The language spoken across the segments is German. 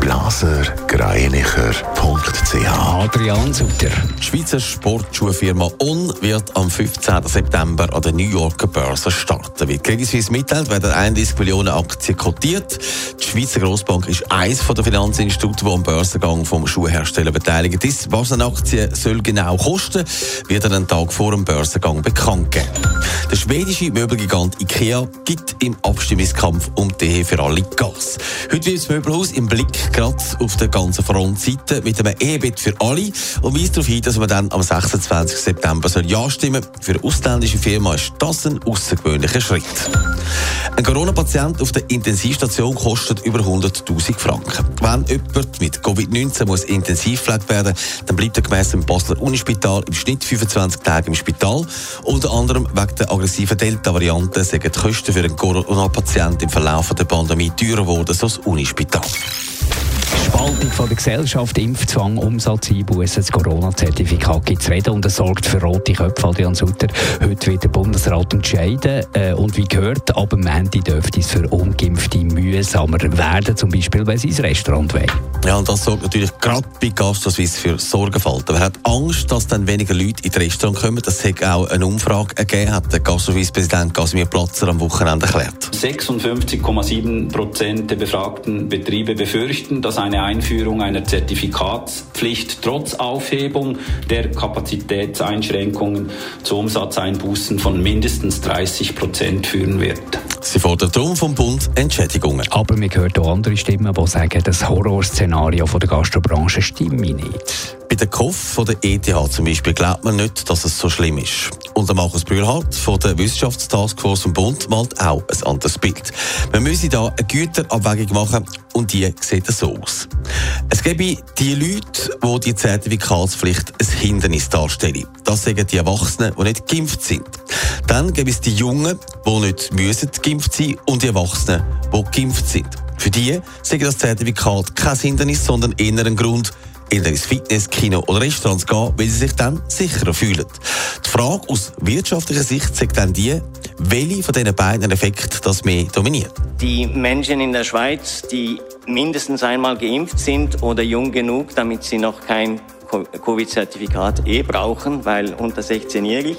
blasergreinicher.ch Adrian Sutter. Die Schweizer Sportschuhfirma On wird am 15. September an der New Yorker Börse starten. Wie Credit Suisse mitteilt, werden 31 Millionen Aktien kotiert. Die Schweizer Grossbank ist eines der Finanzinstitute, die am Börsengang vom Schuhhersteller beteiligt ist. Was eine Aktie soll genau kosten, wird einen Tag vor dem Börsengang bekannt geben. Der schwedische Möbelgigant IKEA gibt im Abstimmungskampf um die für alle Gas. Heute wird das Möbelhaus im Blick gerade auf der ganzen Frontseite mit einem E-Bit für alle und weist darauf hin, dass man dann am 26. September soll Ja stimmen Für eine ausländische Firma ist das ein außergewöhnlicher Schritt. Ein Corona-Patient auf der Intensivstation kostet über 100.000 Franken. Wenn jemand mit Covid-19 muss intensiv gepflegt werden, dann bleibt er gemäss dem Basler Unispital im Schnitt 25 Tage im Spital. Unter anderem wegen der aggressiven Delta-Variante sind die Kosten für einen Corona-Patienten im Verlauf der Pandemie teurer geworden, so das Unispital. Spaltung von der Gesellschaft, Impfzwang, Umsatzeinbußen, das Corona-Zertifikat gibt es reden und es sorgt für rote Köpfe, Adrian Sutter. Heute wird der Bundesrat entscheiden äh, und wie gehört, ab dem Ende dürfte es für Ungeimpfte mühsamer werden, zum Beispiel, wenn sie ins Restaurant wollen. Ja, und das sorgt natürlich gerade bei Gastroswiss für Sorgenfalten. Wer hat Angst, dass dann weniger Leute in das Restaurant kommen? Das hat auch eine Umfrage ergeben, hat der Gastroswiss-Präsident Casimir Platzer am Wochenende erklärt. 56,7 Prozent der befragten Betriebe befürchten, dass eine Einführung einer Zertifikatspflicht trotz Aufhebung der Kapazitätseinschränkungen zu Umsatzeinbußen von mindestens 30 Prozent führen wird. Sie fordern darum vom Bund Entschädigungen. Aber man hört auch andere Stimmen, die sagen, das Horrorszenario der Gastrobranche stimme nicht. Bei der KOF von der ETH zum Beispiel glaubt man nicht, dass es so schlimm ist. Und der Markus Brühlhardt von der Wissenschaftstaskforce vom Bund malt auch ein anderes Bild. Man müsse da eine Güterabwägung machen und die sieht so aus. Es gäbe die Leute, wo die Zertifikatspflicht ein Hindernis darstellen. Das sagen die Erwachsenen, die nicht geimpft sind. Dann gäbe es die Jungen, die nicht müssen geimpft sein und die Erwachsenen, die geimpft sind. Für die sagen das Zertifikat kein Hindernis, sondern eher ein Grund, in ins Fitness, Kino oder Restaurants gehen, weil sie sich dann sicherer fühlen. Die Frage aus wirtschaftlicher Sicht sagt dann die, welche von diesen beiden Effekten das mehr dominiert. Die Menschen in der Schweiz, die mindestens einmal geimpft sind oder jung genug, damit sie noch kein Covid-Zertifikat eh brauchen, weil unter 16-jährig,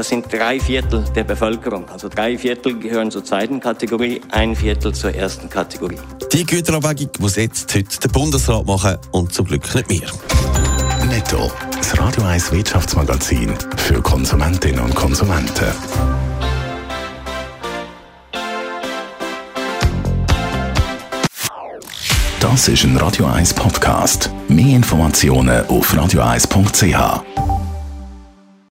das sind drei Viertel der Bevölkerung. Also drei Viertel gehören zur zweiten Kategorie, ein Viertel zur ersten Kategorie. Die Güterabwägung muss jetzt heute der Bundesrat machen und zum Glück nicht mehr. Netto, das Radio 1 Wirtschaftsmagazin für Konsumentinnen und Konsumenten. Das ist ein Radio 1 Podcast. Mehr Informationen auf radio1.ch.